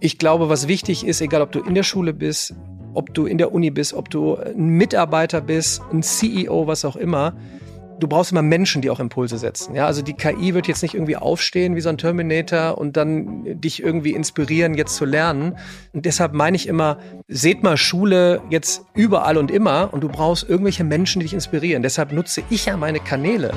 Ich glaube, was wichtig ist, egal ob du in der Schule bist, ob du in der Uni bist, ob du ein Mitarbeiter bist, ein CEO, was auch immer, du brauchst immer Menschen, die auch Impulse setzen. Ja, also die KI wird jetzt nicht irgendwie aufstehen wie so ein Terminator und dann dich irgendwie inspirieren, jetzt zu lernen. Und deshalb meine ich immer, seht mal Schule jetzt überall und immer und du brauchst irgendwelche Menschen, die dich inspirieren. Deshalb nutze ich ja meine Kanäle.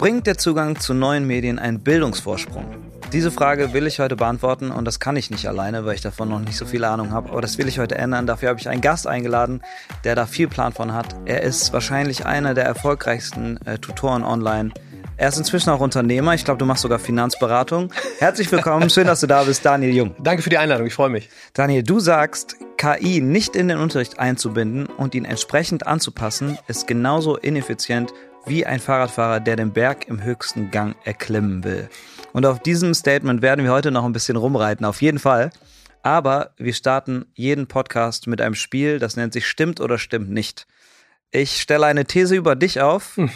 Bringt der Zugang zu neuen Medien einen Bildungsvorsprung? Diese Frage will ich heute beantworten und das kann ich nicht alleine, weil ich davon noch nicht so viel Ahnung habe. Aber das will ich heute ändern. Dafür habe ich einen Gast eingeladen, der da viel Plan von hat. Er ist wahrscheinlich einer der erfolgreichsten äh, Tutoren online. Er ist inzwischen auch Unternehmer. Ich glaube, du machst sogar Finanzberatung. Herzlich willkommen. Schön, dass du da bist, Daniel Jung. Danke für die Einladung. Ich freue mich. Daniel, du sagst, KI nicht in den Unterricht einzubinden und ihn entsprechend anzupassen, ist genauso ineffizient wie ein Fahrradfahrer, der den Berg im höchsten Gang erklimmen will. Und auf diesem Statement werden wir heute noch ein bisschen rumreiten, auf jeden Fall. Aber wir starten jeden Podcast mit einem Spiel, das nennt sich Stimmt oder Stimmt nicht. Ich stelle eine These über dich auf hm.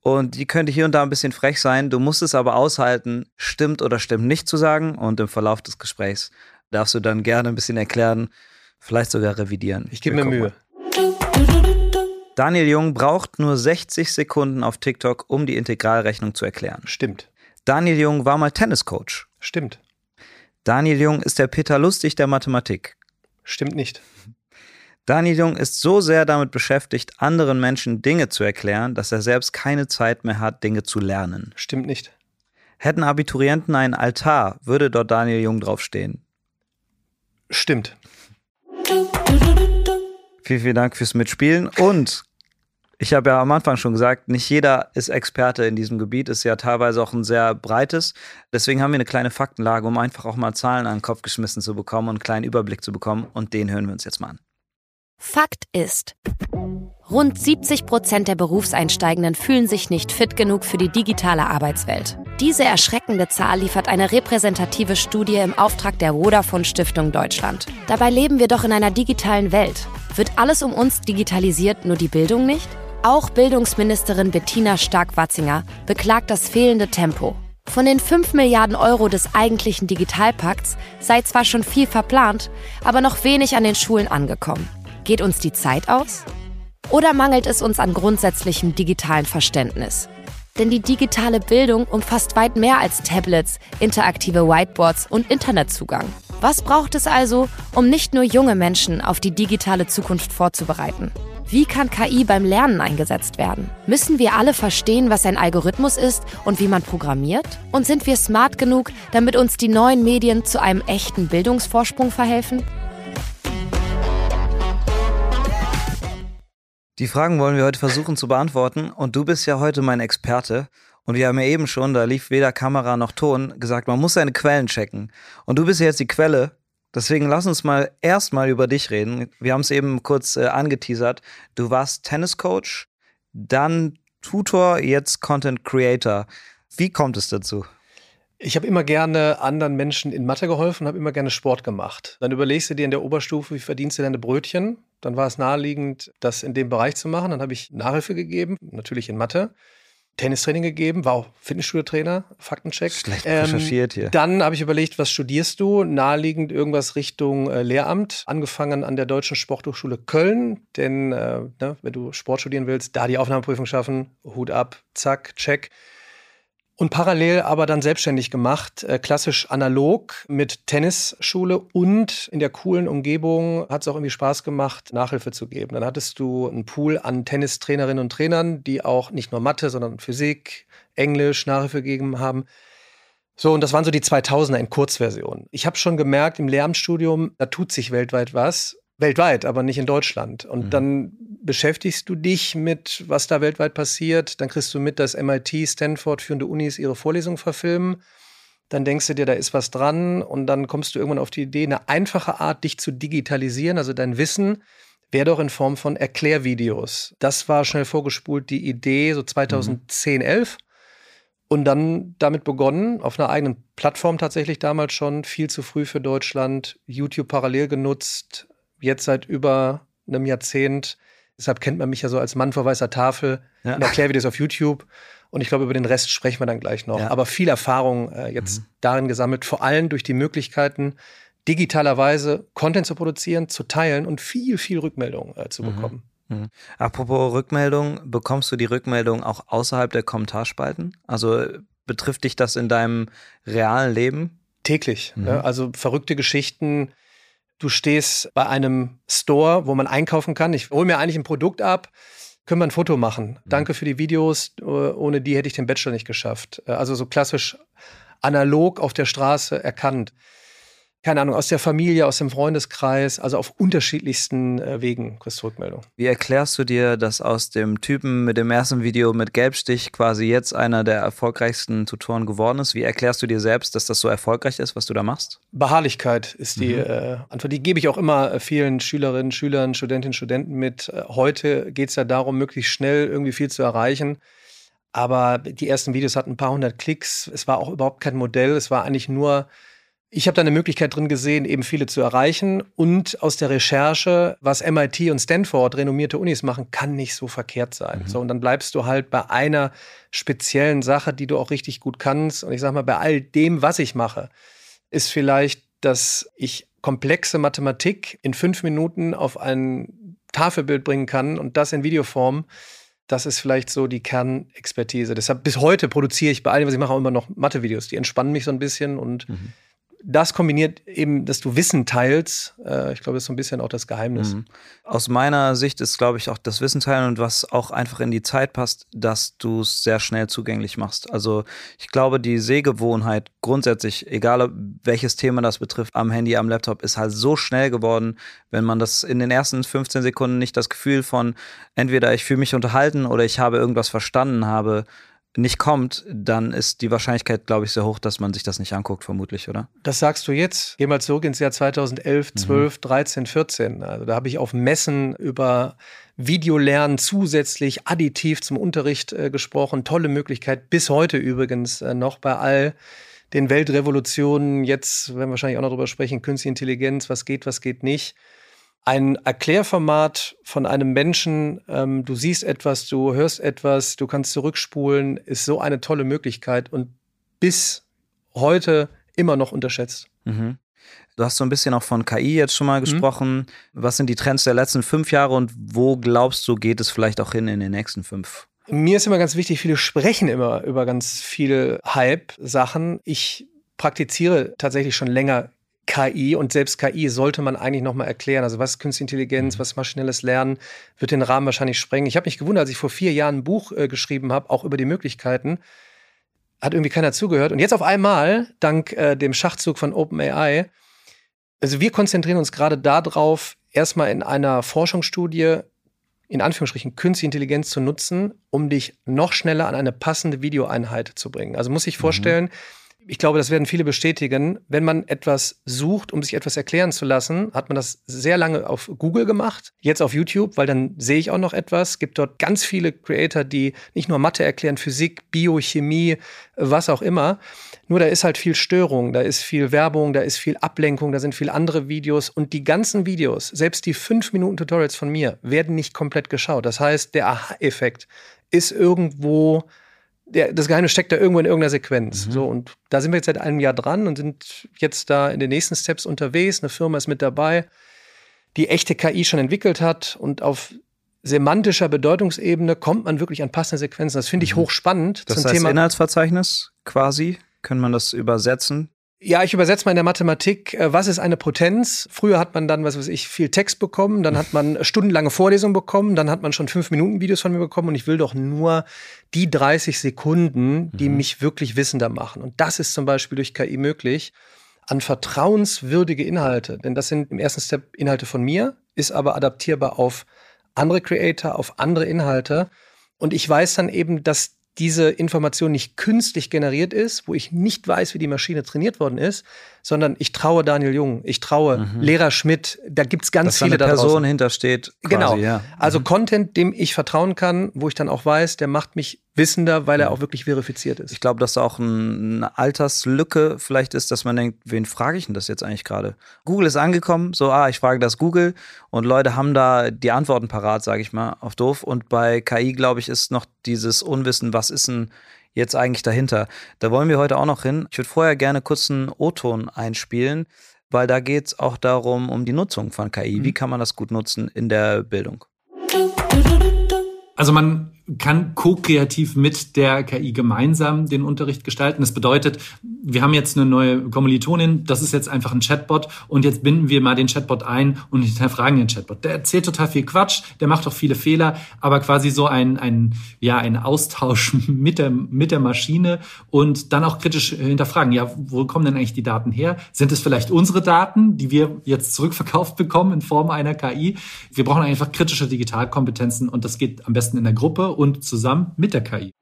und die könnte hier und da ein bisschen frech sein. Du musst es aber aushalten, stimmt oder stimmt nicht zu sagen. Und im Verlauf des Gesprächs darfst du dann gerne ein bisschen erklären, vielleicht sogar revidieren. Ich gebe mir Mühe. Daniel Jung braucht nur 60 Sekunden auf TikTok, um die Integralrechnung zu erklären. Stimmt. Daniel Jung war mal Tenniscoach. Stimmt. Daniel Jung ist der Peter Lustig der Mathematik. Stimmt nicht. Daniel Jung ist so sehr damit beschäftigt, anderen Menschen Dinge zu erklären, dass er selbst keine Zeit mehr hat, Dinge zu lernen. Stimmt nicht. Hätten Abiturienten einen Altar, würde dort Daniel Jung draufstehen. Stimmt. Vielen, vielen Dank fürs Mitspielen. Und ich habe ja am Anfang schon gesagt, nicht jeder ist Experte in diesem Gebiet, ist ja teilweise auch ein sehr breites. Deswegen haben wir eine kleine Faktenlage, um einfach auch mal Zahlen an den Kopf geschmissen zu bekommen und einen kleinen Überblick zu bekommen. Und den hören wir uns jetzt mal an. Fakt ist, rund 70 Prozent der Berufseinsteigenden fühlen sich nicht fit genug für die digitale Arbeitswelt. Diese erschreckende Zahl liefert eine repräsentative Studie im Auftrag der Vodafone Stiftung Deutschland. Dabei leben wir doch in einer digitalen Welt. Wird alles um uns digitalisiert, nur die Bildung nicht? Auch Bildungsministerin Bettina Stark-Watzinger beklagt das fehlende Tempo. Von den 5 Milliarden Euro des eigentlichen Digitalpakts sei zwar schon viel verplant, aber noch wenig an den Schulen angekommen. Geht uns die Zeit aus? Oder mangelt es uns an grundsätzlichem digitalen Verständnis? Denn die digitale Bildung umfasst weit mehr als Tablets, interaktive Whiteboards und Internetzugang. Was braucht es also, um nicht nur junge Menschen auf die digitale Zukunft vorzubereiten? Wie kann KI beim Lernen eingesetzt werden? Müssen wir alle verstehen, was ein Algorithmus ist und wie man programmiert? Und sind wir smart genug, damit uns die neuen Medien zu einem echten Bildungsvorsprung verhelfen? Die Fragen wollen wir heute versuchen zu beantworten und du bist ja heute mein Experte. Und wir haben ja eben schon, da lief weder Kamera noch Ton, gesagt, man muss seine Quellen checken. Und du bist ja jetzt die Quelle. Deswegen lass uns mal erstmal über dich reden. Wir haben es eben kurz äh, angeteasert. Du warst Tenniscoach, dann Tutor, jetzt Content Creator. Wie kommt es dazu? Ich habe immer gerne anderen Menschen in Mathe geholfen, habe immer gerne Sport gemacht. Dann überlegst du dir in der Oberstufe, wie verdienst du deine Brötchen? Dann war es naheliegend, das in dem Bereich zu machen. Dann habe ich Nachhilfe gegeben, natürlich in Mathe. Tennistraining gegeben, war auch Fitnessstudio-Trainer, Faktencheck. Schlecht ähm, recherchiert hier. Dann habe ich überlegt, was studierst du? Naheliegend irgendwas Richtung äh, Lehramt, angefangen an der Deutschen Sporthochschule Köln, denn äh, ne, wenn du Sport studieren willst, da die Aufnahmeprüfung schaffen, Hut ab, zack, check. Und parallel aber dann selbstständig gemacht, äh, klassisch analog mit Tennisschule und in der coolen Umgebung hat es auch irgendwie Spaß gemacht, Nachhilfe zu geben. Dann hattest du einen Pool an Tennistrainerinnen und Trainern, die auch nicht nur Mathe, sondern Physik, Englisch, Nachhilfe gegeben haben. So, und das waren so die 2000er in Kurzversion. Ich habe schon gemerkt, im Lehramtsstudium, da tut sich weltweit was weltweit, aber nicht in Deutschland. Und mhm. dann beschäftigst du dich mit, was da weltweit passiert. Dann kriegst du mit, dass MIT, Stanford, führende Unis ihre Vorlesungen verfilmen. Dann denkst du dir, da ist was dran. Und dann kommst du irgendwann auf die Idee, eine einfache Art, dich zu digitalisieren, also dein Wissen, wäre doch in Form von Erklärvideos. Das war schnell vorgespult, die Idee, so 2010, mhm. 11. Und dann damit begonnen, auf einer eigenen Plattform tatsächlich damals schon, viel zu früh für Deutschland, YouTube parallel genutzt, jetzt seit über einem Jahrzehnt Deshalb kennt man mich ja so als Mann vor weißer Tafel ja. in Erklärvideos auf YouTube. Und ich glaube, über den Rest sprechen wir dann gleich noch. Ja. Aber viel Erfahrung äh, jetzt mhm. darin gesammelt, vor allem durch die Möglichkeiten, digitalerweise Content zu produzieren, zu teilen und viel, viel Rückmeldung äh, zu mhm. bekommen. Mhm. Apropos Rückmeldung, bekommst du die Rückmeldung auch außerhalb der Kommentarspalten? Also betrifft dich das in deinem realen Leben? Täglich. Mhm. Ja, also verrückte Geschichten. Du stehst bei einem Store, wo man einkaufen kann. Ich hole mir eigentlich ein Produkt ab. Können wir ein Foto machen? Mhm. Danke für die Videos. Ohne die hätte ich den Bachelor nicht geschafft. Also so klassisch analog auf der Straße erkannt keine Ahnung, aus der Familie, aus dem Freundeskreis, also auf unterschiedlichsten äh, Wegen kriegst du Rückmeldung. Wie erklärst du dir, dass aus dem Typen mit dem ersten Video mit Gelbstich quasi jetzt einer der erfolgreichsten Tutoren geworden ist? Wie erklärst du dir selbst, dass das so erfolgreich ist, was du da machst? Beharrlichkeit ist die mhm. äh, Antwort. Die gebe ich auch immer äh, vielen Schülerinnen, Schülern, Studentinnen, Studenten mit. Äh, heute geht es ja darum, möglichst schnell irgendwie viel zu erreichen. Aber die ersten Videos hatten ein paar hundert Klicks. Es war auch überhaupt kein Modell. Es war eigentlich nur ich habe da eine Möglichkeit drin gesehen, eben viele zu erreichen. Und aus der Recherche, was MIT und Stanford, renommierte Unis machen, kann nicht so verkehrt sein. Mhm. So, und dann bleibst du halt bei einer speziellen Sache, die du auch richtig gut kannst. Und ich sag mal, bei all dem, was ich mache, ist vielleicht, dass ich komplexe Mathematik in fünf Minuten auf ein Tafelbild bringen kann und das in Videoform. Das ist vielleicht so die Kernexpertise. Deshalb bis heute produziere ich bei allem, was ich mache, auch immer noch Mathe-Videos. Die entspannen mich so ein bisschen und mhm das kombiniert eben, dass du Wissen teilst, äh, ich glaube, das ist so ein bisschen auch das Geheimnis. Mhm. Aus meiner Sicht ist, glaube ich, auch das Wissen teilen und was auch einfach in die Zeit passt, dass du es sehr schnell zugänglich machst. Also ich glaube, die Sehgewohnheit grundsätzlich, egal welches Thema das betrifft, am Handy, am Laptop, ist halt so schnell geworden, wenn man das in den ersten 15 Sekunden nicht das Gefühl von entweder ich fühle mich unterhalten oder ich habe irgendwas verstanden habe, nicht kommt, dann ist die Wahrscheinlichkeit, glaube ich, sehr hoch, dass man sich das nicht anguckt, vermutlich, oder? Das sagst du jetzt. Geh mal zurück ins Jahr 2011, 12, mhm. 13, 14. Also da habe ich auf Messen über Videolernen zusätzlich additiv zum Unterricht äh, gesprochen. Tolle Möglichkeit, bis heute übrigens äh, noch bei all den Weltrevolutionen. Jetzt werden wir wahrscheinlich auch noch darüber sprechen, Künstliche Intelligenz, was geht, was geht nicht ein Erklärformat von einem Menschen, ähm, du siehst etwas, du hörst etwas, du kannst zurückspulen, ist so eine tolle Möglichkeit und bis heute immer noch unterschätzt. Mhm. Du hast so ein bisschen auch von KI jetzt schon mal mhm. gesprochen. Mhm. Was sind die Trends der letzten fünf Jahre und wo glaubst du, geht es vielleicht auch hin in den nächsten fünf? Mir ist immer ganz wichtig, viele sprechen immer über ganz viele Hype-Sachen. Ich praktiziere tatsächlich schon länger KI und selbst KI sollte man eigentlich nochmal erklären. Also was ist Künstliche Intelligenz, mhm. was ist maschinelles Lernen, wird den Rahmen wahrscheinlich sprengen. Ich habe mich gewundert, als ich vor vier Jahren ein Buch äh, geschrieben habe, auch über die Möglichkeiten, hat irgendwie keiner zugehört. Und jetzt auf einmal, dank äh, dem Schachzug von OpenAI, also wir konzentrieren uns gerade darauf, erstmal in einer Forschungsstudie in Anführungsstrichen Künstliche Intelligenz zu nutzen, um dich noch schneller an eine passende Videoeinheit zu bringen. Also muss ich mhm. vorstellen, mhm ich glaube, das werden viele bestätigen. Wenn man etwas sucht, um sich etwas erklären zu lassen, hat man das sehr lange auf Google gemacht, jetzt auf YouTube, weil dann sehe ich auch noch etwas. Es gibt dort ganz viele Creator, die nicht nur Mathe erklären, Physik, Biochemie, was auch immer. Nur da ist halt viel Störung, da ist viel Werbung, da ist viel Ablenkung, da sind viele andere Videos und die ganzen Videos, selbst die 5 Minuten Tutorials von mir, werden nicht komplett geschaut. Das heißt, der Aha-Effekt ist irgendwo der, das Geheimnis steckt da irgendwo in irgendeiner Sequenz. Mhm. So, und da sind wir jetzt seit einem Jahr dran und sind jetzt da in den nächsten Steps unterwegs. Eine Firma ist mit dabei, die echte KI schon entwickelt hat und auf semantischer Bedeutungsebene kommt man wirklich an passende Sequenzen. Das finde ich mhm. hochspannend. Das zum heißt Thema Inhaltsverzeichnis quasi. Können man das übersetzen? Ja, ich übersetze mal in der Mathematik, äh, was ist eine Potenz? Früher hat man dann, was weiß ich, viel Text bekommen, dann hat man stundenlange Vorlesungen bekommen, dann hat man schon fünf Minuten Videos von mir bekommen und ich will doch nur die 30 Sekunden, die mhm. mich wirklich wissender machen. Und das ist zum Beispiel durch KI möglich an vertrauenswürdige Inhalte, denn das sind im ersten Step Inhalte von mir, ist aber adaptierbar auf andere Creator, auf andere Inhalte. Und ich weiß dann eben, dass diese Information nicht künstlich generiert ist, wo ich nicht weiß, wie die Maschine trainiert worden ist, sondern ich traue Daniel Jung, ich traue mhm. Lehrer Schmidt, da gibt's ganz Dass viele da eine Person draußen. hintersteht. Quasi, genau. Ja. Also mhm. Content, dem ich vertrauen kann, wo ich dann auch weiß, der macht mich wissender, weil er auch wirklich verifiziert ist. Ich glaube, dass da auch ein, eine Alterslücke vielleicht ist, dass man denkt, wen frage ich denn das jetzt eigentlich gerade? Google ist angekommen, so, ah, ich frage das Google und Leute haben da die Antworten parat, sage ich mal, auf doof. Und bei KI, glaube ich, ist noch dieses Unwissen, was ist denn jetzt eigentlich dahinter? Da wollen wir heute auch noch hin. Ich würde vorher gerne kurz einen O-Ton einspielen, weil da geht es auch darum, um die Nutzung von KI. Wie mhm. kann man das gut nutzen in der Bildung? Also man kann ko-kreativ mit der KI gemeinsam den Unterricht gestalten. Das bedeutet, wir haben jetzt eine neue Kommilitonin, das ist jetzt einfach ein Chatbot und jetzt binden wir mal den Chatbot ein und hinterfragen den Chatbot. Der erzählt total viel Quatsch, der macht auch viele Fehler, aber quasi so ein, ein, ja, ein Austausch mit der, mit der Maschine und dann auch kritisch hinterfragen, ja, wo kommen denn eigentlich die Daten her? Sind es vielleicht unsere Daten, die wir jetzt zurückverkauft bekommen in Form einer KI? Wir brauchen einfach kritische Digitalkompetenzen und das geht am besten in der Gruppe und zusammen mit der KI.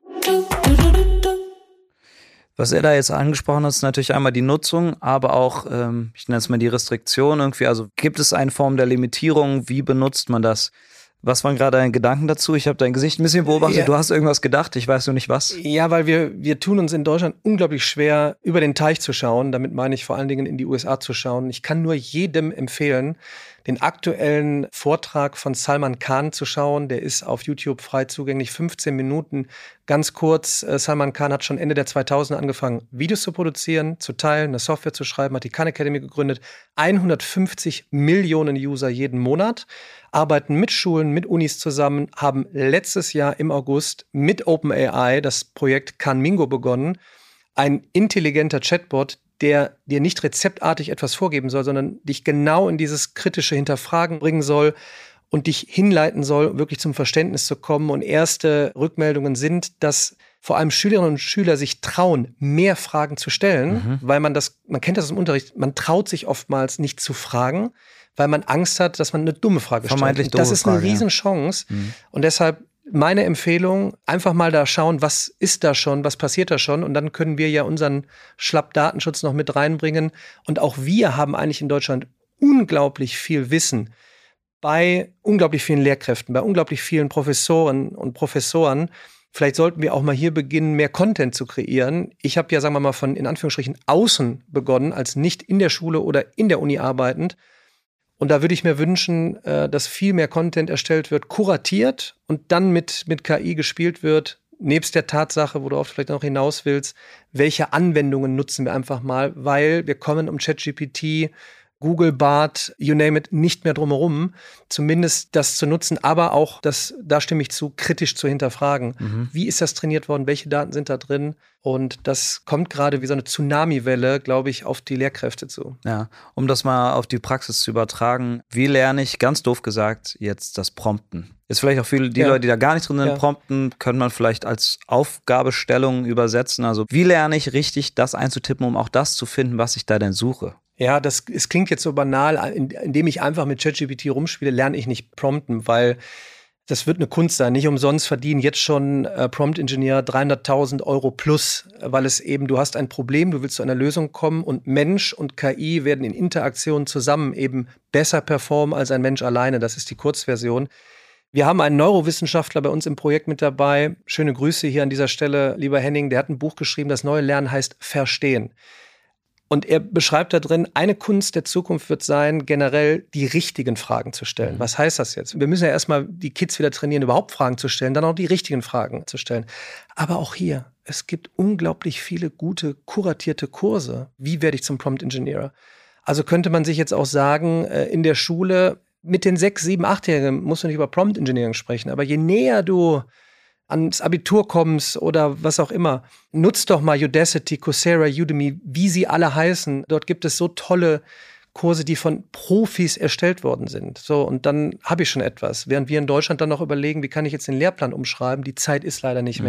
Was er da jetzt angesprochen hat, ist natürlich einmal die Nutzung, aber auch, ähm, ich nenne es mal die Restriktion irgendwie. Also gibt es eine Form der Limitierung? Wie benutzt man das? Was waren gerade deine Gedanken dazu? Ich habe dein Gesicht ein bisschen beobachtet. Ja. Du hast irgendwas gedacht, ich weiß nur nicht was. Ja, weil wir, wir tun uns in Deutschland unglaublich schwer, über den Teich zu schauen. Damit meine ich vor allen Dingen in die USA zu schauen. Ich kann nur jedem empfehlen, den aktuellen Vortrag von Salman Khan zu schauen. Der ist auf YouTube frei zugänglich, 15 Minuten. Ganz kurz, äh, Salman Khan hat schon Ende der 2000er angefangen, Videos zu produzieren, zu teilen, eine Software zu schreiben, hat die Khan Academy gegründet. 150 Millionen User jeden Monat arbeiten mit Schulen, mit Unis zusammen, haben letztes Jahr im August mit OpenAI das Projekt Khan Mingo begonnen. Ein intelligenter Chatbot, der dir nicht rezeptartig etwas vorgeben soll, sondern dich genau in dieses kritische Hinterfragen bringen soll und dich hinleiten soll, wirklich zum Verständnis zu kommen. Und erste Rückmeldungen sind, dass vor allem Schülerinnen und Schüler sich trauen, mehr Fragen zu stellen, mhm. weil man das, man kennt das im Unterricht, man traut sich oftmals nicht zu fragen, weil man Angst hat, dass man eine dumme Frage stellt. Das ist eine Frage, Riesenchance. Ja. Mhm. Und deshalb meine Empfehlung, einfach mal da schauen, was ist da schon, was passiert da schon. Und dann können wir ja unseren Schlapp-Datenschutz noch mit reinbringen. Und auch wir haben eigentlich in Deutschland unglaublich viel Wissen bei unglaublich vielen Lehrkräften, bei unglaublich vielen Professoren und Professoren. Vielleicht sollten wir auch mal hier beginnen, mehr Content zu kreieren. Ich habe ja, sagen wir mal, von in Anführungsstrichen außen begonnen, als nicht in der Schule oder in der Uni arbeitend und da würde ich mir wünschen, äh, dass viel mehr Content erstellt wird, kuratiert und dann mit, mit KI gespielt wird, nebst der Tatsache, wo du oft vielleicht noch hinaus willst, welche Anwendungen nutzen wir einfach mal, weil wir kommen um ChatGPT Google, Bart, you name it, nicht mehr drumherum, zumindest das zu nutzen, aber auch, das, da stimme ich zu, kritisch zu hinterfragen. Mhm. Wie ist das trainiert worden? Welche Daten sind da drin? Und das kommt gerade wie so eine Tsunami-Welle, glaube ich, auf die Lehrkräfte zu. Ja, um das mal auf die Praxis zu übertragen, wie lerne ich, ganz doof gesagt, jetzt das Prompten? Ist vielleicht auch viele, die ja. Leute, die da gar nicht drin sind, ja. prompten, können man vielleicht als Aufgabestellung übersetzen. Also, wie lerne ich richtig, das einzutippen, um auch das zu finden, was ich da denn suche? Ja, das es klingt jetzt so banal, indem ich einfach mit ChatGPT rumspiele, lerne ich nicht prompten, weil das wird eine Kunst sein. Nicht umsonst verdienen jetzt schon äh, Prompt-Ingenieur 300.000 Euro plus, weil es eben, du hast ein Problem, du willst zu einer Lösung kommen und Mensch und KI werden in Interaktion zusammen eben besser performen als ein Mensch alleine. Das ist die Kurzversion. Wir haben einen Neurowissenschaftler bei uns im Projekt mit dabei. Schöne Grüße hier an dieser Stelle, lieber Henning. Der hat ein Buch geschrieben, das neue Lernen heißt Verstehen. Und er beschreibt da drin, eine Kunst der Zukunft wird sein, generell die richtigen Fragen zu stellen. Mhm. Was heißt das jetzt? Wir müssen ja erstmal die Kids wieder trainieren, überhaupt Fragen zu stellen, dann auch die richtigen Fragen zu stellen. Aber auch hier, es gibt unglaublich viele gute, kuratierte Kurse. Wie werde ich zum Prompt Engineer? Also könnte man sich jetzt auch sagen, äh, in der Schule mit den sechs, sieben, achtjährigen musst du nicht über Prompt Engineering sprechen. Aber je näher du ans Abitur kommst oder was auch immer, nutzt doch mal Udacity, Coursera, Udemy, wie sie alle heißen. Dort gibt es so tolle Kurse, die von Profis erstellt worden sind. So, und dann habe ich schon etwas. Während wir in Deutschland dann noch überlegen, wie kann ich jetzt den Lehrplan umschreiben, die Zeit ist leider nicht mhm.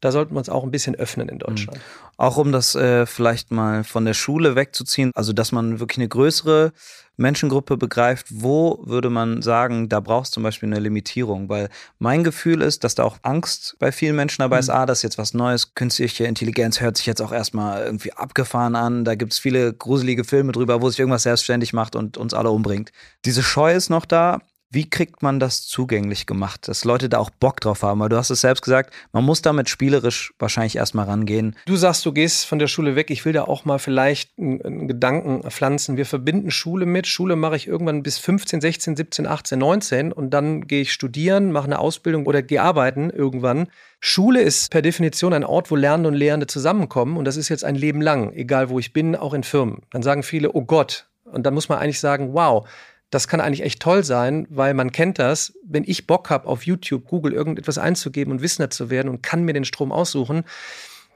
Da sollten wir uns auch ein bisschen öffnen in Deutschland. Mhm. Auch um das äh, vielleicht mal von der Schule wegzuziehen, also dass man wirklich eine größere Menschengruppe begreift, wo würde man sagen, da brauchst du zum Beispiel eine Limitierung? Weil mein Gefühl ist, dass da auch Angst bei vielen Menschen dabei ist, mhm. ah, das ist jetzt was Neues, künstliche Intelligenz hört sich jetzt auch erstmal irgendwie abgefahren an, da gibt es viele gruselige Filme drüber, wo sich irgendwas selbstständig macht und uns alle umbringt. Diese Scheu ist noch da, Wie kriegt man das zugänglich gemacht, dass Leute da auch Bock drauf haben? Weil du hast es selbst gesagt, man muss damit spielerisch wahrscheinlich erstmal rangehen. Du sagst, du gehst von der Schule weg. Ich will da auch mal vielleicht einen, Gedanken pflanzen. Wir verbinden Schule mit. Schule mache ich irgendwann bis 15, 16, 17, 18, 19 und dann gehe ich studieren, mache eine Ausbildung oder gehe arbeiten irgendwann. Schule ist per Definition ein Ort, wo Lernende und Lehrende zusammenkommen und das ist jetzt ein Leben lang, egal wo ich bin, auch in Firmen. Dann sagen viele, oh Gott. Und dann muss man eigentlich sagen, wow, das kann eigentlich echt toll sein, weil man kennt das. Wenn ich Bock habe, auf YouTube, Google irgendetwas einzugeben und Wissender zu werden und kann mir den Strom aussuchen,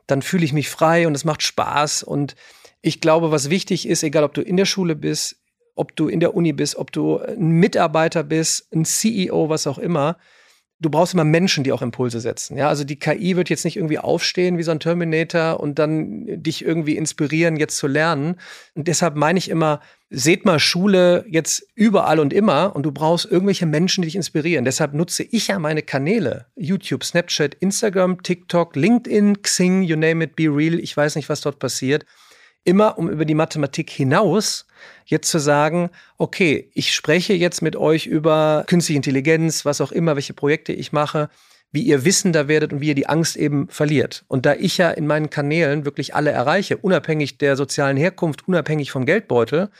dann fühle ich mich frei und es macht Spaß. Und ich glaube, was wichtig ist, egal ob du in der Schule bist, ob du in der Uni bist, ob du ein Mitarbeiter bist, ein CEO, was auch immer, du brauchst immer Menschen, die auch Impulse setzen. Ja, also die KI wird jetzt nicht irgendwie aufstehen wie so ein Terminator und dann dich irgendwie inspirieren, jetzt zu lernen. Und deshalb meine ich immer, seht mal Schule jetzt überall und immer und du brauchst irgendwelche Menschen, die dich inspirieren. Deshalb nutze ich ja meine Kanäle. YouTube, Snapchat, Instagram, TikTok, LinkedIn, Xing, you name it, be real. Ich weiß nicht, was dort passiert immer um über die Mathematik hinaus jetzt zu sagen, okay, ich spreche jetzt mit euch über künstliche Intelligenz, was auch immer, welche Projekte ich mache, wie ihr wissender werdet und wie ihr die Angst eben verliert. Und da ich ja in meinen Kanälen wirklich alle erreiche, unabhängig der sozialen Herkunft, unabhängig vom Geldbeutel,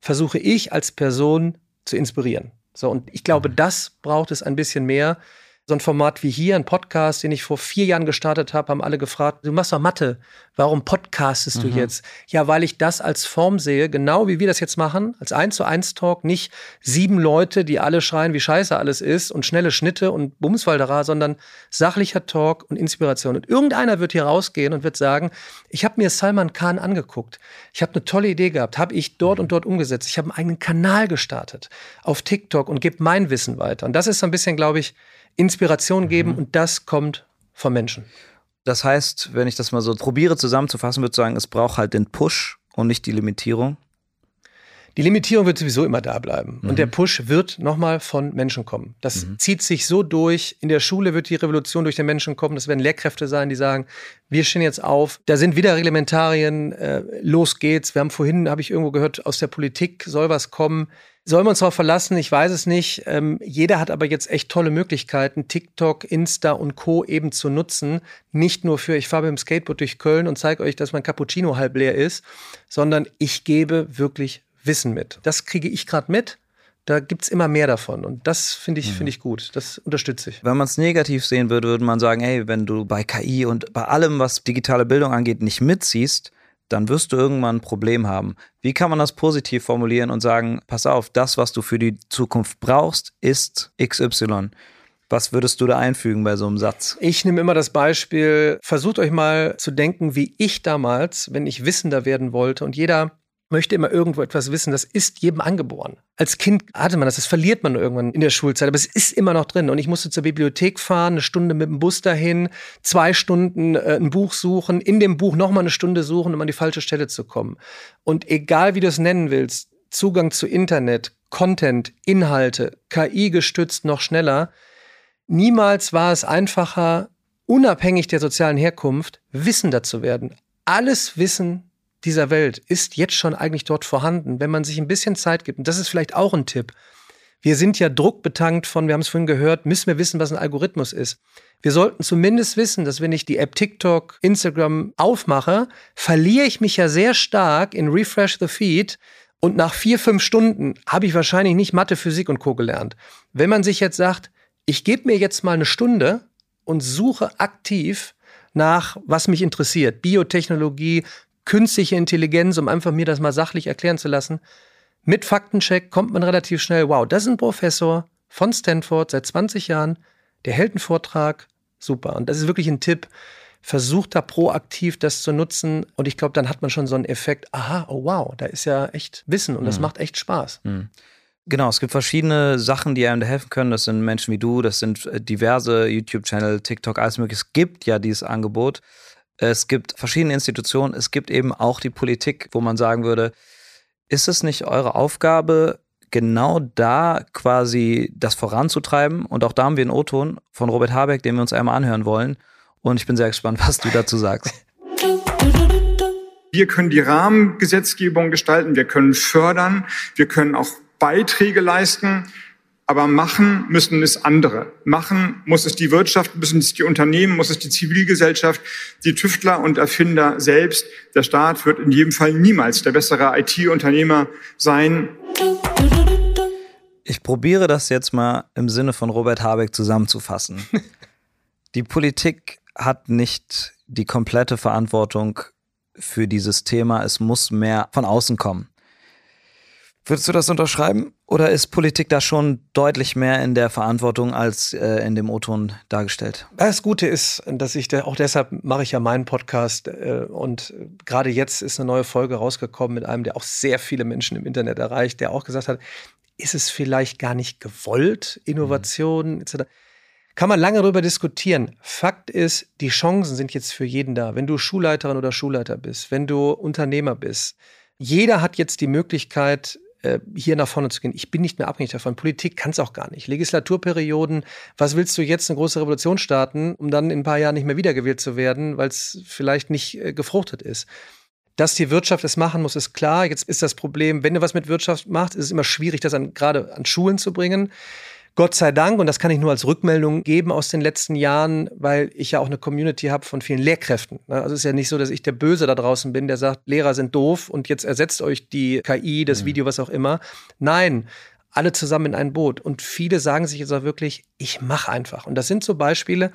versuche ich als Person zu inspirieren. So, und ich glaube, mhm. das braucht es ein bisschen mehr, so ein Format wie hier, ein Podcast, den ich vor vier Jahren gestartet habe, haben alle gefragt, du machst doch Mathe, warum podcastest du mhm. jetzt? Ja, weil ich das als Form sehe, genau wie wir das jetzt machen, als eins zu eins Talk, nicht sieben Leute, die alle schreien, wie scheiße alles ist und schnelle Schnitte und Bumswaldera, sondern sachlicher Talk und Inspiration. Und irgendeiner wird hier rausgehen und wird sagen, ich habe mir Salman Khan angeguckt, ich habe eine tolle Idee gehabt, habe ich dort und dort umgesetzt, ich habe einen eigenen Kanal gestartet auf TikTok und gebe mein Wissen weiter. Und das ist so ein bisschen, glaube ich, Inspiration geben mhm. und das kommt vom Menschen. Das heißt, wenn ich das mal so probiere zusammenzufassen, würde ich sagen, es braucht halt den Push und nicht die Limitierung. Die Limitierung wird sowieso immer da bleiben. Mhm. Und der Push wird nochmal von Menschen kommen. Das mhm. zieht sich so durch. In der Schule wird die Revolution durch den Menschen kommen. Das werden Lehrkräfte sein, die sagen, wir stehen jetzt auf. Da sind wieder Reglementarien. Äh, los geht's. Wir haben vorhin, habe ich irgendwo gehört, aus der Politik soll was kommen. Sollen wir uns darauf verlassen? Ich weiß es nicht. Ähm, jeder hat aber jetzt echt tolle Möglichkeiten, TikTok, Insta und Co. eben zu nutzen. Nicht nur für, ich fahre mit dem Skateboard durch Köln und zeige euch, dass mein Cappuccino halb leer ist, sondern ich gebe wirklich Wissen mit. Das kriege ich gerade mit. Da gibt's immer mehr davon. Und das finde ich, mhm. finde ich gut. Das unterstütze ich. Wenn man es negativ sehen würde, würde man sagen, hey, wenn du bei KI und bei allem, was digitale Bildung angeht, nicht mitziehst, dann wirst du irgendwann ein Problem haben. Wie kann man das positiv formulieren und sagen, pass auf, das, was du für die Zukunft brauchst, ist XY. Was würdest du da einfügen bei so einem Satz? Ich nehme immer das Beispiel, versucht euch mal zu denken, wie ich damals, wenn ich wissender werden wollte und jeder möchte immer irgendwo etwas wissen, das ist jedem angeboren. Als Kind hatte man das, das verliert man irgendwann in der Schulzeit, aber es ist immer noch drin. Und ich musste zur Bibliothek fahren, eine Stunde mit dem Bus dahin, zwei Stunden äh, ein Buch suchen, in dem Buch nochmal eine Stunde suchen, um an die falsche Stelle zu kommen. Und egal wie du es nennen willst, Zugang zu Internet, Content, Inhalte, KI gestützt noch schneller, niemals war es einfacher, unabhängig der sozialen Herkunft, wissender zu werden. Alles Wissen dieser Welt ist jetzt schon eigentlich dort vorhanden, wenn man sich ein bisschen Zeit gibt. Und das ist vielleicht auch ein Tipp. Wir sind ja druckbetankt von, wir haben es vorhin gehört, müssen wir wissen, was ein Algorithmus ist. Wir sollten zumindest wissen, dass wenn ich die App TikTok, Instagram aufmache, verliere ich mich ja sehr stark in Refresh the Feed und nach vier, fünf Stunden habe ich wahrscheinlich nicht Mathe, Physik und Co. gelernt. Wenn man sich jetzt sagt, ich gebe mir jetzt mal eine Stunde und suche aktiv nach, was mich interessiert. Biotechnologie, künstliche Intelligenz, um einfach mir das mal sachlich erklären zu lassen. Mit Faktencheck kommt man relativ schnell, wow, das ist ein Professor von Stanford seit 20 Jahren, der hält einen Vortrag, super. Und das ist wirklich ein Tipp. Versucht da proaktiv das zu nutzen und ich glaube, dann hat man schon so einen Effekt, aha, oh wow, da ist ja echt Wissen und das mhm. macht echt Spaß. Mhm. Genau, es gibt verschiedene Sachen, die einem da helfen können. Das sind Menschen wie du, das sind äh, diverse YouTube-Channel, TikTok, alles mögliche. Es gibt ja dieses Angebot. Es gibt verschiedene Institutionen, es gibt eben auch die Politik, wo man sagen würde, ist es nicht eure Aufgabe, genau da quasi das voranzutreiben? Und auch da haben wir einen O-Ton von Robert Habeck, den wir uns einmal anhören wollen. Und ich bin sehr gespannt, was du dazu sagst. Wir können die Rahmengesetzgebung gestalten, wir können fördern, wir können auch Beiträge leisten. Aber machen müssen es andere. Machen muss es die Wirtschaft, müssen es die Unternehmen, muss es die Zivilgesellschaft, die Tüftler und Erfinder selbst. Der Staat wird in jedem Fall niemals der bessere IT-Unternehmer sein. Ich probiere das jetzt mal im Sinne von Robert Habeck zusammenzufassen. die Politik hat nicht die komplette Verantwortung für dieses Thema. Es muss mehr von außen kommen. Würdest du das unterschreiben? Oder ist Politik da schon deutlich mehr in der Verantwortung als äh, in dem O-Ton dargestellt? Das Gute ist, dass ich, auch deshalb mache ich ja meinen Podcast äh, und gerade jetzt ist eine neue Folge rausgekommen mit einem, der auch sehr viele Menschen im Internet erreicht, der auch gesagt hat, ist es vielleicht gar nicht gewollt, Innovation mhm. etc. Kann man lange darüber diskutieren. Fakt ist, die Chancen sind jetzt für jeden da. Wenn du Schulleiterin oder Schulleiter bist, wenn du Unternehmer bist, jeder hat jetzt die Möglichkeit, hier nach vorne zu gehen. Ich bin nicht mehr abhängig davon. Politik kann es auch gar nicht. Legislaturperioden, was willst du jetzt eine große Revolution starten, um dann in ein paar Jahren nicht mehr wiedergewählt zu werden, weil es vielleicht nicht äh, gefruchtet ist. Dass die Wirtschaft es machen muss, ist klar. Jetzt ist das Problem, wenn du was mit Wirtschaft machst, ist es immer schwierig, das gerade an Schulen zu bringen. Gott sei Dank, und das kann ich nur als Rückmeldung geben aus den letzten Jahren, weil ich ja auch eine Community habe von vielen Lehrkräften. Ne? Also es ist ja nicht so, dass ich der Böse da draußen bin, der sagt, Lehrer sind doof und jetzt ersetzt euch die KI, das mhm. Video, was auch immer. Nein, alle zusammen in ein Boot. Und viele sagen sich jetzt auch wirklich, ich mache einfach. Und das sind so Beispiele,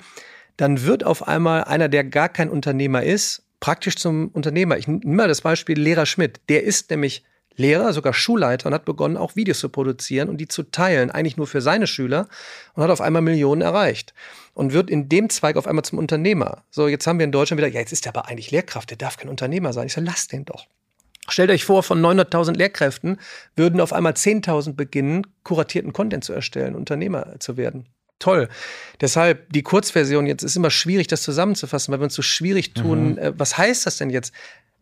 dann wird auf einmal einer, der gar kein Unternehmer ist, praktisch zum Unternehmer. Ich nehme mal das Beispiel Lehrer Schmidt. Der ist nämlich Lehrer, sogar Schulleiter und hat begonnen, auch Videos zu produzieren und die zu teilen, eigentlich nur für seine Schüler und hat auf einmal Millionen erreicht und wird in dem Zweig auf einmal zum Unternehmer. So, jetzt haben wir in Deutschland wieder, ja, jetzt ist er aber eigentlich Lehrkraft, der darf kein Unternehmer sein. Ich sage, lass den doch. Stellt euch vor, von 900.000 Lehrkräften würden auf einmal 10.000 beginnen, kuratierten Content zu erstellen, Unternehmer zu werden. Toll. Deshalb die Kurzversion jetzt ist immer schwierig, das zusammenzufassen, weil wir uns so schwierig tun. Mhm. Äh, was heißt das denn jetzt?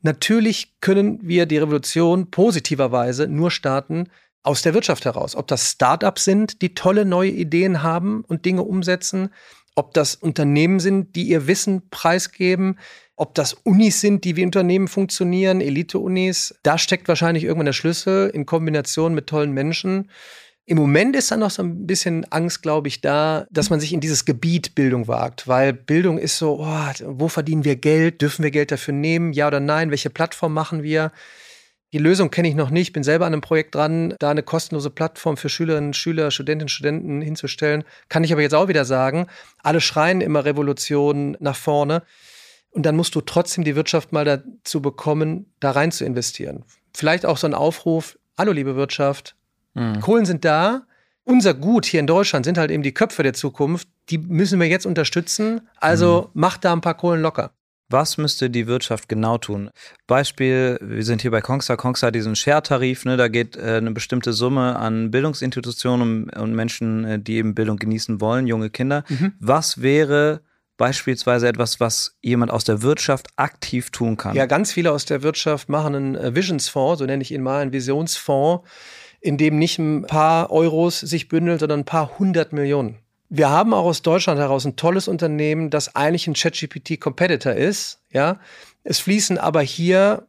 Natürlich können wir die Revolution positiverweise nur starten aus der Wirtschaft heraus. Ob das Startups sind, die tolle neue Ideen haben und Dinge umsetzen, ob das Unternehmen sind, die ihr Wissen preisgeben, ob das Unis sind, die wie Unternehmen funktionieren, Elite-Unis. Da steckt wahrscheinlich irgendwann der Schlüssel in Kombination mit tollen Menschen. Im Moment ist dann noch so ein bisschen Angst, glaube ich, da, dass man sich in dieses Gebiet Bildung wagt, weil Bildung ist so, oh, wo verdienen wir Geld? Dürfen wir Geld dafür nehmen? Ja oder nein? Welche Plattform machen wir? Die Lösung kenne ich noch nicht, bin selber an einem Projekt dran, da eine kostenlose Plattform für Schülerinnen, Schüler, Studentinnen, Studenten hinzustellen. Kann ich aber jetzt auch wieder sagen, alle schreien immer Revolution nach vorne. Und dann musst du trotzdem die Wirtschaft mal dazu bekommen, da rein zu investieren. Vielleicht auch so ein Aufruf, hallo liebe Wirtschaft, Mhm. Kohlen sind da. Unser Gut hier in Deutschland sind halt eben die Köpfe der Zukunft. Die müssen wir jetzt unterstützen. Also mhm. macht da ein paar Kohlen locker. Was müsste die Wirtschaft genau tun? Beispiel, wir sind hier bei Kongsa. Kongsa hat diesen Share-Tarif, ne, da geht äh, eine bestimmte Summe an Bildungsinstitutionen und, und Menschen, äh, die eben Bildung genießen wollen, junge Kinder. Mhm. Was wäre beispielsweise etwas, was jemand aus der Wirtschaft aktiv tun kann? Ja, ganz viele aus der Wirtschaft machen einen äh, Visionsfonds, so nenne ich ihn mal, einen Visionsfonds in dem nicht ein paar Euros sich bündeln, sondern ein paar hundert Millionen. Wir haben auch aus Deutschland heraus ein tolles Unternehmen, das eigentlich ein ChatGPT-Competitor ist. Ja, es fließen aber hier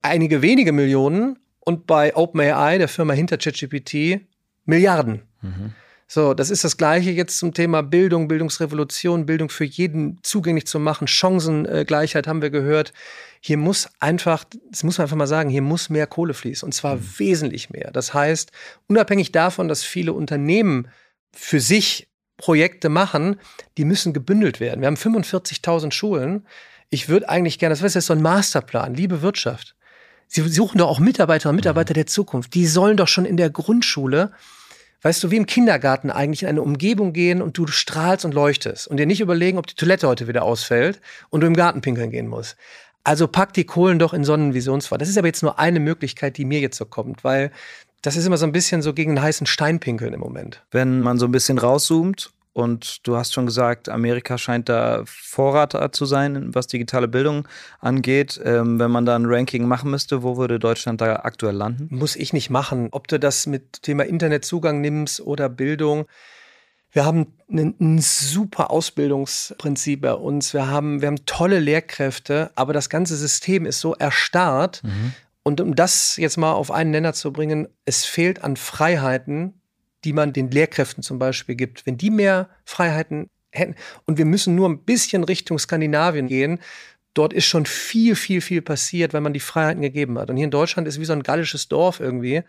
einige wenige Millionen und bei OpenAI, der Firma hinter ChatGPT, Milliarden. Mhm. So, das ist das Gleiche jetzt zum Thema Bildung, Bildungsrevolution, Bildung für jeden zugänglich zu machen, Chancengleichheit haben wir gehört. Hier muss einfach, das muss man einfach mal sagen, hier muss mehr Kohle fließen und zwar mhm. wesentlich mehr. Das heißt, unabhängig davon, dass viele Unternehmen für sich Projekte machen, die müssen gebündelt werden. Wir haben 45.000 Schulen. Ich würde eigentlich gerne, das ist jetzt so ein Masterplan, liebe Wirtschaft. Sie suchen doch auch Mitarbeiter und Mitarbeiter der Zukunft. Die sollen doch schon in der Grundschule weißt du, wie im Kindergarten eigentlich in eine Umgebung gehen und du strahlst und leuchtest und dir nicht überlegen, ob die Toilette heute wieder ausfällt und du im Garten pinkeln gehen musst. Also pack die Kohlen doch in Sonnenvisionsfahrt. Das ist aber jetzt nur eine Möglichkeit, die mir jetzt so kommt, weil das ist immer so ein bisschen so gegen einen heißen Stein pinkeln im Moment. Wenn man so ein bisschen rauszoomt und du hast schon gesagt, Amerika scheint da Vorreiter zu sein, was digitale Bildung angeht. Ähm, wenn man da ein Ranking machen müsste, wo würde Deutschland da aktuell landen? Muss ich nicht machen. Ob du das mit Thema Internetzugang nimmst oder Bildung. Wir haben ein, ein, super Ausbildungsprinzip bei uns. Wir haben, wir haben tolle Lehrkräfte, aber das ganze System ist so erstarrt. Mhm. Und um das jetzt mal auf einen Nenner zu bringen, es fehlt an Freiheiten die man den Lehrkräften zum Beispiel gibt, wenn die mehr Freiheiten hätten, und wir müssen nur ein bisschen Richtung Skandinavien gehen, dort ist schon viel, viel, viel passiert, wenn man die Freiheiten gegeben hat. Und hier in Deutschland ist wie so ein gallisches Dorf irgendwie.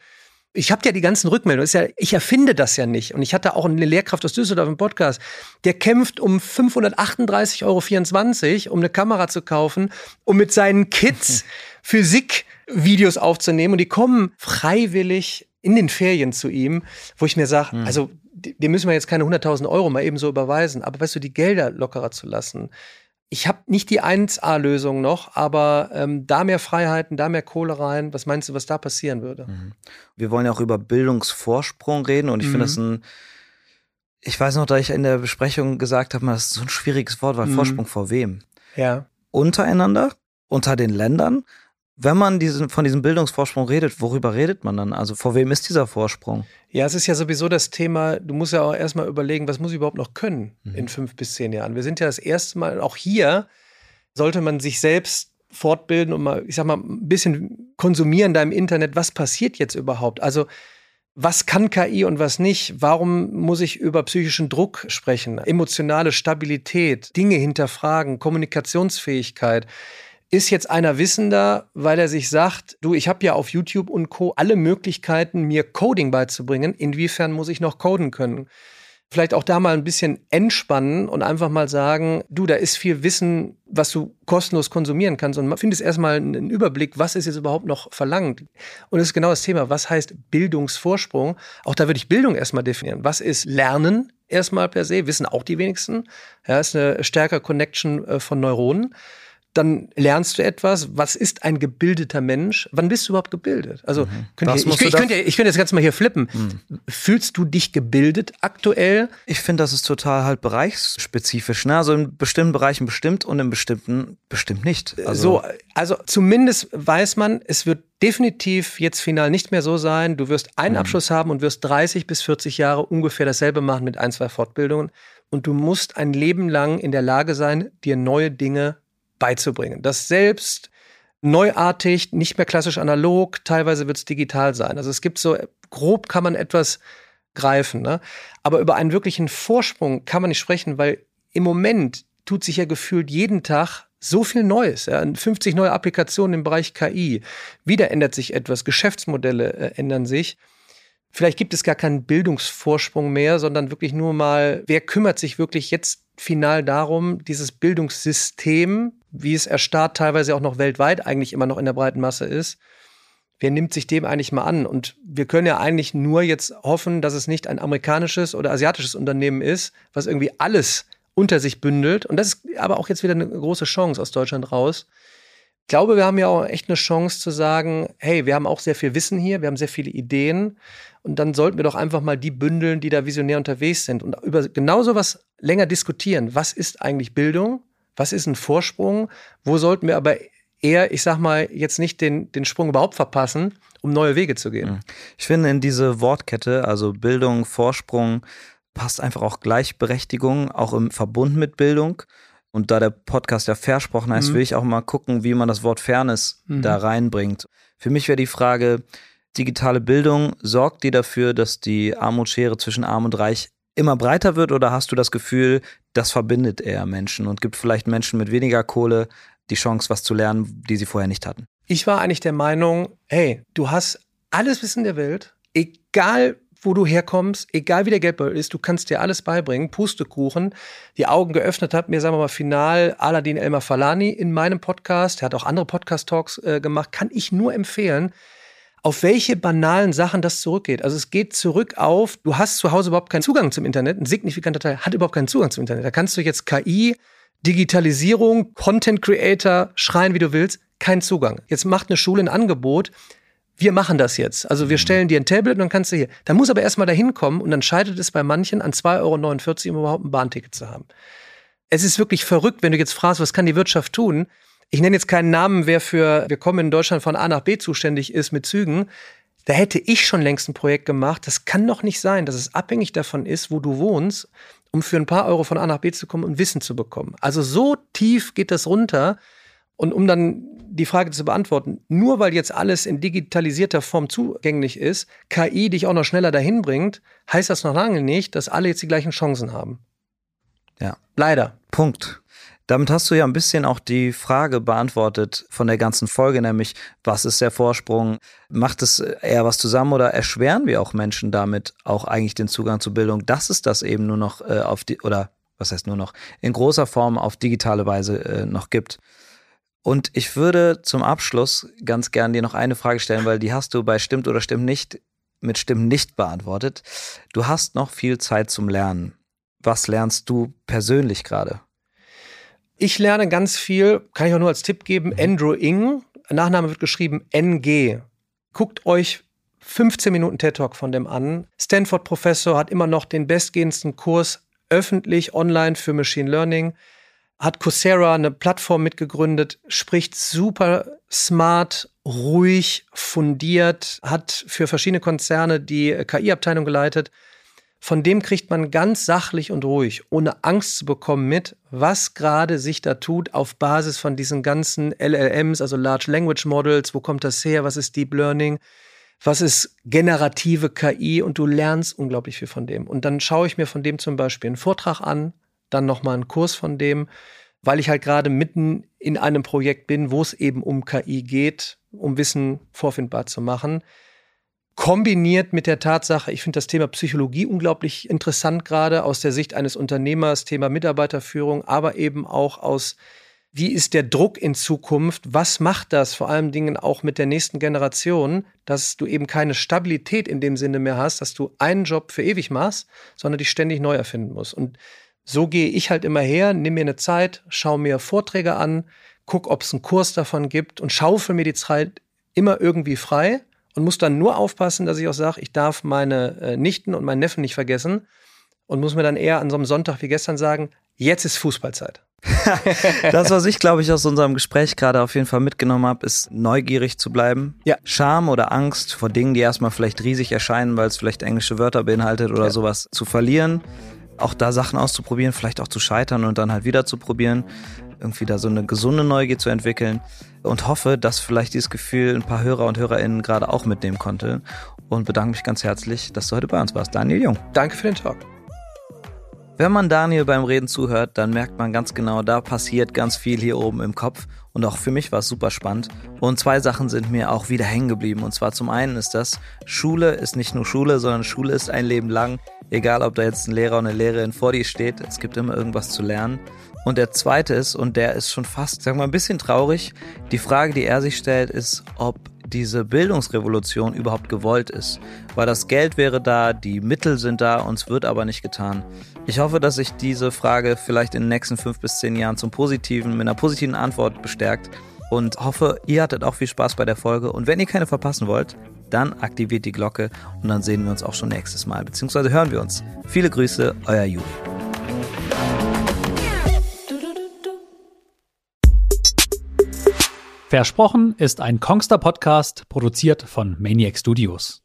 Ich habe ja die ganzen Rückmeldungen. Ja, ich erfinde das ja nicht. Und ich hatte auch eine Lehrkraft aus Düsseldorf im Podcast, der kämpft um 538,24 Euro, um eine Kamera zu kaufen, um mit seinen Kids Physikvideos aufzunehmen. Und die kommen freiwillig in den Ferien zu ihm, wo ich mir sage, mhm. also dem müssen wir jetzt keine 100.000 Euro mal eben so überweisen, aber weißt du, die Gelder lockerer zu lassen. Ich habe nicht die 1A-Lösung noch, aber ähm, da mehr Freiheiten, da mehr Kohle rein. Was meinst du, was da passieren würde? Mhm. Wir wollen ja auch über Bildungsvorsprung reden und ich mhm. finde das ein, ich weiß noch, da ich in der Besprechung gesagt habe, das ist so ein schwieriges Wort, weil mhm. Vorsprung vor wem? Ja. Untereinander, unter den Ländern, wenn man diesen, von diesem Bildungsvorsprung redet, worüber redet man dann? Also vor wem ist dieser Vorsprung? Ja, es ist ja sowieso das Thema, du musst ja auch erstmal überlegen, was muss ich überhaupt noch können mhm. in fünf bis zehn Jahren. Wir sind ja das erste Mal, auch hier sollte man sich selbst fortbilden und mal, ich sag mal, ein bisschen konsumieren da im Internet, was passiert jetzt überhaupt? Also, was kann KI und was nicht? Warum muss ich über psychischen Druck sprechen? Emotionale Stabilität, Dinge hinterfragen, Kommunikationsfähigkeit. Ist jetzt einer wissender, weil er sich sagt, du, ich habe ja auf YouTube und Co alle Möglichkeiten, mir Coding beizubringen. Inwiefern muss ich noch coden können? Vielleicht auch da mal ein bisschen entspannen und einfach mal sagen, du, da ist viel Wissen, was du kostenlos konsumieren kannst und findest erstmal einen Überblick, was ist jetzt überhaupt noch verlangt. Und das ist genau das Thema, was heißt Bildungsvorsprung? Auch da würde ich Bildung erstmal definieren. Was ist Lernen? Erstmal per se, wissen auch die wenigsten. Ja, ist eine stärkere Connection äh, von Neuronen dann lernst du etwas. Was ist ein gebildeter Mensch? Wann bist du überhaupt gebildet? Also, mhm. könnt ihr, ich, ich, könnte, ich könnte jetzt ganz mal hier flippen. Mhm. Fühlst du dich gebildet aktuell? Ich finde, das ist total halt bereichsspezifisch. Ne? Also in bestimmten Bereichen bestimmt und in bestimmten bestimmt nicht. Also so, also zumindest weiß man, es wird definitiv jetzt final nicht mehr so sein. Du wirst einen mhm. Abschluss haben und wirst 30 bis 40 Jahre ungefähr dasselbe machen mit ein, zwei Fortbildungen. Und du musst ein Leben lang in der Lage sein, dir neue Dinge beizubringen. Das selbst neuartig, nicht mehr klassisch analog, teilweise wird es digital sein. Also es gibt so, grob kann man etwas greifen, ne? aber über einen wirklichen Vorsprung kann man nicht sprechen, weil im Moment tut sich ja gefühlt jeden Tag so viel Neues. Ja? 50 neue Applikationen im Bereich KI. Wieder ändert sich etwas, Geschäftsmodelle äh, ändern sich. Vielleicht gibt es gar keinen Bildungsvorsprung mehr, sondern wirklich nur mal, wer kümmert sich wirklich jetzt final darum, dieses Bildungssystem, wie es erstarrt teilweise auch noch weltweit eigentlich immer noch in der breiten Masse ist, wer nimmt sich dem eigentlich mal an? Und wir können ja eigentlich nur jetzt hoffen, dass es nicht ein amerikanisches oder asiatisches Unternehmen ist, was irgendwie alles unter sich bündelt. Und das ist aber auch jetzt wieder eine große Chance aus Deutschland raus. Ich glaube, wir haben ja auch echt eine Chance zu sagen, hey, wir haben auch sehr viel Wissen hier, wir haben sehr viele Ideen. Und dann sollten wir doch einfach mal die bündeln, die da visionär unterwegs sind und über genau sowas länger diskutieren. Was ist eigentlich Bildung? Was ist ein Vorsprung? Wo sollten wir aber eher, ich sag mal, jetzt nicht den, den Sprung überhaupt verpassen, um neue Wege zu gehen? Ich finde in diese Wortkette, also Bildung, Vorsprung, passt einfach auch Gleichberechtigung, auch im Verbund mit Bildung. Und da der Podcast ja versprochen heißt, mhm. will ich auch mal gucken, wie man das Wort Fairness mhm. da reinbringt. Für mich wäre die Frage, digitale Bildung, sorgt die dafür, dass die Armutsschere zwischen Arm und Reich immer breiter wird oder hast du das Gefühl, das verbindet eher Menschen und gibt vielleicht Menschen mit weniger Kohle die Chance, was zu lernen, die sie vorher nicht hatten? Ich war eigentlich der Meinung, hey, du hast alles Wissen der Welt, egal wo du herkommst, egal wie der Geldbeutel ist, du kannst dir alles beibringen. Pustekuchen, die Augen geöffnet hat mir, sagen wir mal, final Aladin Elmar Falani in meinem Podcast. Er hat auch andere Podcast-Talks äh, gemacht. Kann ich nur empfehlen auf welche banalen Sachen das zurückgeht. Also es geht zurück auf, du hast zu Hause überhaupt keinen Zugang zum Internet. Ein signifikanter Teil hat überhaupt keinen Zugang zum Internet. Da kannst du jetzt KI, Digitalisierung, Content Creator schreien, wie du willst, keinen Zugang. Jetzt macht eine Schule ein Angebot. Wir machen das jetzt. Also wir mhm. stellen dir ein Tablet und dann kannst du hier. Da muss aber erstmal dahin kommen und dann scheitert es bei manchen an 2,49 Euro, um überhaupt ein Bahnticket zu haben. Es ist wirklich verrückt, wenn du jetzt fragst, was kann die Wirtschaft tun? Ich nenne jetzt keinen Namen, wer für Wir kommen in Deutschland von A nach B zuständig ist mit Zügen. Da hätte ich schon längst ein Projekt gemacht. Das kann doch nicht sein, dass es abhängig davon ist, wo du wohnst, um für ein paar Euro von A nach B zu kommen und Wissen zu bekommen. Also so tief geht das runter. Und um dann die Frage zu beantworten, nur weil jetzt alles in digitalisierter Form zugänglich ist, KI dich auch noch schneller dahin bringt, heißt das noch lange nicht, dass alle jetzt die gleichen Chancen haben. Ja. Leider. Punkt. Damit hast du ja ein bisschen auch die Frage beantwortet von der ganzen Folge, nämlich was ist der Vorsprung? Macht es eher was zusammen oder erschweren wir auch Menschen damit auch eigentlich den Zugang zur Bildung, dass es das eben nur noch äh, auf die oder was heißt nur noch in großer Form auf digitale Weise äh, noch gibt? Und ich würde zum Abschluss ganz gern dir noch eine Frage stellen, weil die hast du bei stimmt oder stimmt nicht mit stimmt nicht beantwortet. Du hast noch viel Zeit zum Lernen. Was lernst du persönlich gerade? Ich lerne ganz viel, kann ich auch nur als Tipp geben, Andrew Ng. Nachname wird geschrieben NG. Guckt euch 15 Minuten TED Talk von dem an. Stanford Professor hat immer noch den bestgehendsten Kurs öffentlich online für Machine Learning. Hat Coursera eine Plattform mitgegründet, spricht super smart, ruhig, fundiert, hat für verschiedene Konzerne die KI-Abteilung geleitet von dem kriegt man ganz sachlich und ruhig, ohne Angst zu bekommen mit, was gerade sich da tut auf Basis von diesen ganzen LLMs, also Large Language Models, wo kommt das her, was ist Deep Learning, was ist generative KI und du lernst unglaublich viel von dem. Und dann schaue ich mir von dem zum Beispiel einen Vortrag an, dann nochmal einen Kurs von dem, weil ich halt gerade mitten in einem Projekt bin, wo es eben um KI geht, um Wissen vorfindbar zu machen kombiniert mit der Tatsache, ich finde das Thema Psychologie unglaublich interessant, gerade aus der Sicht eines Unternehmers, Thema Mitarbeiterführung, aber eben auch aus, wie ist der Druck in Zukunft, was macht das vor allen Dingen auch mit der nächsten Generation, dass du eben keine Stabilität in dem Sinne mehr hast, dass du einen Job für ewig machst, sondern dich ständig neu erfinden musst. Und so gehe ich halt immer her, nimm mir eine Zeit, schau mir Vorträge an, guck, ob es einen Kurs davon gibt und schaufel mir die Zeit immer irgendwie frei und muss dann nur aufpassen, dass ich auch sage, ich darf meine äh, Nichten und meinen Neffen nicht vergessen und muss mir dann eher an so einem Sonntag wie gestern sagen, jetzt ist Fußballzeit. das, was ich, glaube ich, aus unserem Gespräch gerade auf jeden Fall mitgenommen habe, ist neugierig zu bleiben. Ja. Scham oder Angst vor Dingen, die erstmal vielleicht riesig erscheinen, weil es vielleicht englische Wörter beinhaltet oder ja. sowas, zu verlieren. Auch da Sachen auszuprobieren, vielleicht auch zu scheitern und dann halt wieder zu probieren. Irgendwie da so eine gesunde Neugier zu entwickeln und hoffe, dass vielleicht dieses Gefühl ein paar Hörer und Hörerinnen gerade auch mitnehmen konnte und bedanke mich ganz herzlich, dass du heute bei uns warst. Daniel Jung. Danke für den Talk. Wenn man Daniel beim Reden zuhört, dann merkt man ganz genau, da passiert ganz viel hier oben im Kopf. Und auch für mich war es super spannend. Und zwei Sachen sind mir auch wieder hängen geblieben. Und zwar zum einen ist das, Schule ist nicht nur Schule, sondern Schule ist ein Leben lang. Egal, ob da jetzt ein Lehrer oder eine Lehrerin vor dir steht, es gibt immer irgendwas zu lernen. Und der zweite ist, und der ist schon fast, sagen wir mal, ein bisschen traurig, die Frage, die er sich stellt, ist, ob diese Bildungsrevolution überhaupt gewollt ist. Weil das Geld wäre da, die Mittel sind da, uns wird aber nicht getan. Ich hoffe, dass sich diese Frage vielleicht in den nächsten fünf bis zehn Jahren zum Positiven, mit einer positiven Antwort bestärkt. Und hoffe, ihr hattet auch viel Spaß bei der Folge. Und wenn ihr keine verpassen wollt, dann aktiviert die Glocke und dann sehen wir uns auch schon nächstes Mal, beziehungsweise hören wir uns. Viele Grüße, euer Juli. Versprochen ist ein Kongster Podcast, produziert von Maniac Studios.